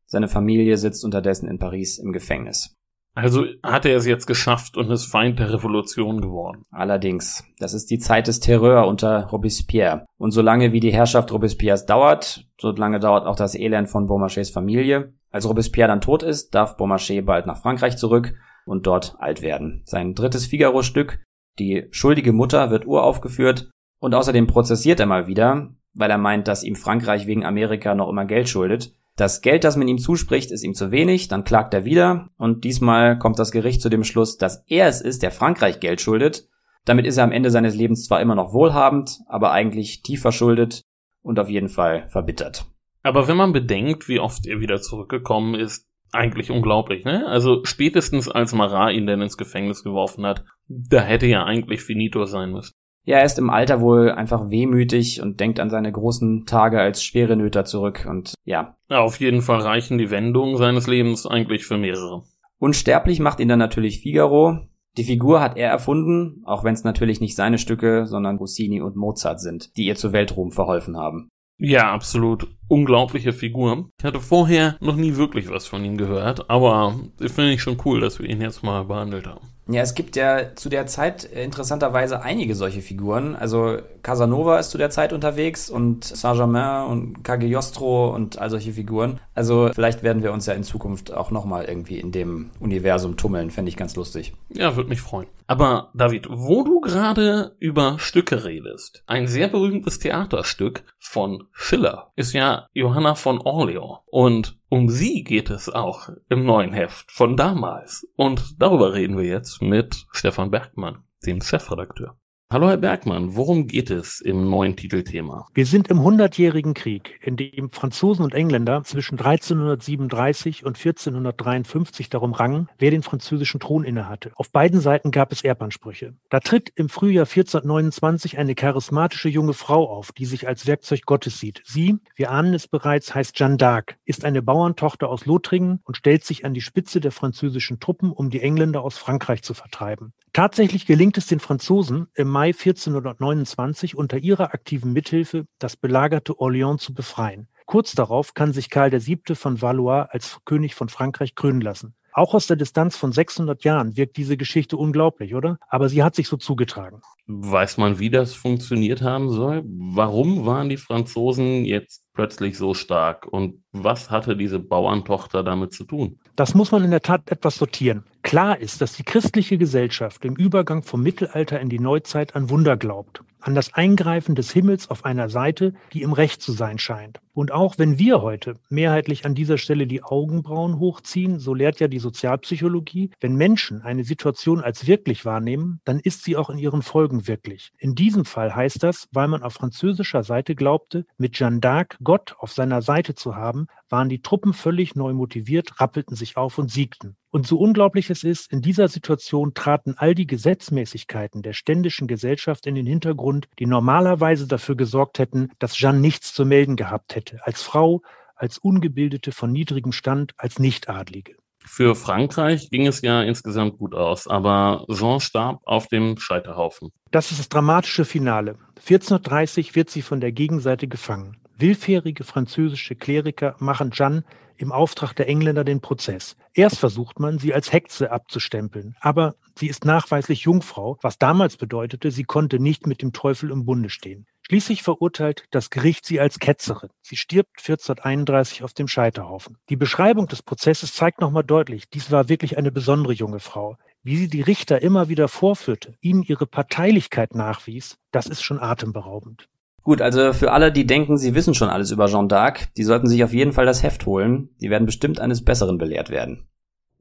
Seine Familie sitzt unterdessen in Paris im Gefängnis. Also hat er es jetzt geschafft und ist Feind der Revolution geworden. Allerdings, das ist die Zeit des Terror unter Robespierre. Und solange wie die Herrschaft Robespierres dauert, solange dauert auch das Elend von Beaumarchais Familie. Als Robespierre dann tot ist, darf Beaumarchais bald nach Frankreich zurück und dort alt werden. Sein drittes Figaro-Stück, die schuldige Mutter, wird uraufgeführt und außerdem prozessiert er mal wieder, weil er meint, dass ihm Frankreich wegen Amerika noch immer Geld schuldet. Das Geld, das man ihm zuspricht, ist ihm zu wenig, dann klagt er wieder und diesmal kommt das Gericht zu dem Schluss, dass er es ist, der Frankreich Geld schuldet. Damit ist er am Ende seines Lebens zwar immer noch wohlhabend, aber eigentlich tief verschuldet und auf jeden Fall verbittert. Aber wenn man bedenkt, wie oft er wieder zurückgekommen ist, eigentlich unglaublich, ne? Also spätestens als Marat ihn denn ins Gefängnis geworfen hat, da hätte ja eigentlich finito sein müssen. Ja, er ist im Alter wohl einfach wehmütig und denkt an seine großen Tage als schwere Nöter zurück und ja. ja. Auf jeden Fall reichen die Wendungen seines Lebens eigentlich für mehrere. Unsterblich macht ihn dann natürlich Figaro. Die Figur hat er erfunden, auch wenn es natürlich nicht seine Stücke, sondern Rossini und Mozart sind, die ihr zu Weltruhm verholfen haben. Ja, absolut. Unglaubliche Figur. Ich hatte vorher noch nie wirklich was von ihm gehört, aber finde ich schon cool, dass wir ihn jetzt mal behandelt haben. Ja, es gibt ja zu der Zeit äh, interessanterweise einige solche Figuren. Also Casanova ist zu der Zeit unterwegs und Saint-Germain und Cagliostro und all solche Figuren. Also vielleicht werden wir uns ja in Zukunft auch nochmal irgendwie in dem Universum tummeln. Fände ich ganz lustig. Ja, würde mich freuen. Aber David, wo du gerade über Stücke redest, ein sehr berühmtes Theaterstück von Schiller ist ja Johanna von Orleans. Und um sie geht es auch im neuen Heft von damals. Und darüber reden wir jetzt mit Stefan Bergmann, dem Chefredakteur. Hallo Herr Bergmann, worum geht es im neuen Titelthema? Wir sind im Hundertjährigen Krieg, in dem Franzosen und Engländer zwischen 1337 und 1453 darum rangen, wer den französischen Thron innehatte. Auf beiden Seiten gab es Erbansprüche. Da tritt im Frühjahr 1429 eine charismatische junge Frau auf, die sich als Werkzeug Gottes sieht. Sie, wir ahnen es bereits, heißt Jeanne d'Arc, ist eine Bauerntochter aus Lothringen und stellt sich an die Spitze der französischen Truppen, um die Engländer aus Frankreich zu vertreiben. Tatsächlich gelingt es den Franzosen im Mai 1429 unter ihrer aktiven Mithilfe, das belagerte Orléans zu befreien. Kurz darauf kann sich Karl VII. von Valois als König von Frankreich krönen lassen. Auch aus der Distanz von 600 Jahren wirkt diese Geschichte unglaublich, oder? Aber sie hat sich so zugetragen. Weiß man, wie das funktioniert haben soll? Warum waren die Franzosen jetzt plötzlich so stark? Und was hatte diese Bauerntochter damit zu tun? Das muss man in der Tat etwas sortieren. Klar ist, dass die christliche Gesellschaft im Übergang vom Mittelalter in die Neuzeit an Wunder glaubt. An das Eingreifen des Himmels auf einer Seite, die im Recht zu sein scheint. Und auch wenn wir heute mehrheitlich an dieser Stelle die Augenbrauen hochziehen, so lehrt ja die Sozialpsychologie, wenn Menschen eine Situation als wirklich wahrnehmen, dann ist sie auch in ihren Folgen wirklich. In diesem Fall heißt das, weil man auf französischer Seite glaubte, mit Jeanne d'Arc Gott auf seiner Seite zu haben, waren die Truppen völlig neu motiviert, rappelten sich auf und siegten. Und so unglaublich es ist, in dieser Situation traten all die Gesetzmäßigkeiten der ständischen Gesellschaft in den Hintergrund, die normalerweise dafür gesorgt hätten, dass Jeanne nichts zu melden gehabt hätte, als Frau, als Ungebildete von niedrigem Stand, als Nichtadlige. Für Frankreich ging es ja insgesamt gut aus, aber Jean starb auf dem Scheiterhaufen. Das ist das dramatische Finale. 1430 wird sie von der Gegenseite gefangen. Willfährige französische Kleriker machen Jeanne im Auftrag der Engländer den Prozess. Erst versucht man, sie als Hexe abzustempeln, aber sie ist nachweislich Jungfrau, was damals bedeutete, sie konnte nicht mit dem Teufel im Bunde stehen. Schließlich verurteilt das Gericht sie als Ketzerin. Sie stirbt 1431 auf dem Scheiterhaufen. Die Beschreibung des Prozesses zeigt nochmal deutlich, dies war wirklich eine besondere junge Frau. Wie sie die Richter immer wieder vorführte, ihnen ihre Parteilichkeit nachwies, das ist schon atemberaubend. Gut, also für alle, die denken, sie wissen schon alles über Jeanne d'Arc, die sollten sich auf jeden Fall das Heft holen. Die werden bestimmt eines Besseren belehrt werden.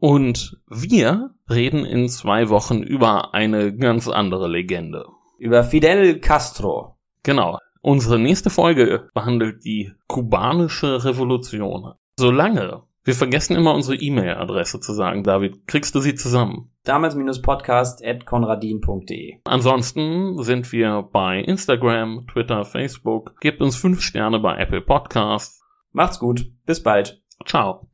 Und wir reden in zwei Wochen über eine ganz andere Legende. Über Fidel Castro. Genau. Unsere nächste Folge behandelt die kubanische Revolution. Solange wir vergessen immer unsere E-Mail-Adresse zu sagen, David. Kriegst du sie zusammen? damals-podcast.konradin.de Ansonsten sind wir bei Instagram, Twitter, Facebook. Gebt uns fünf Sterne bei Apple Podcasts. Macht's gut. Bis bald. Ciao.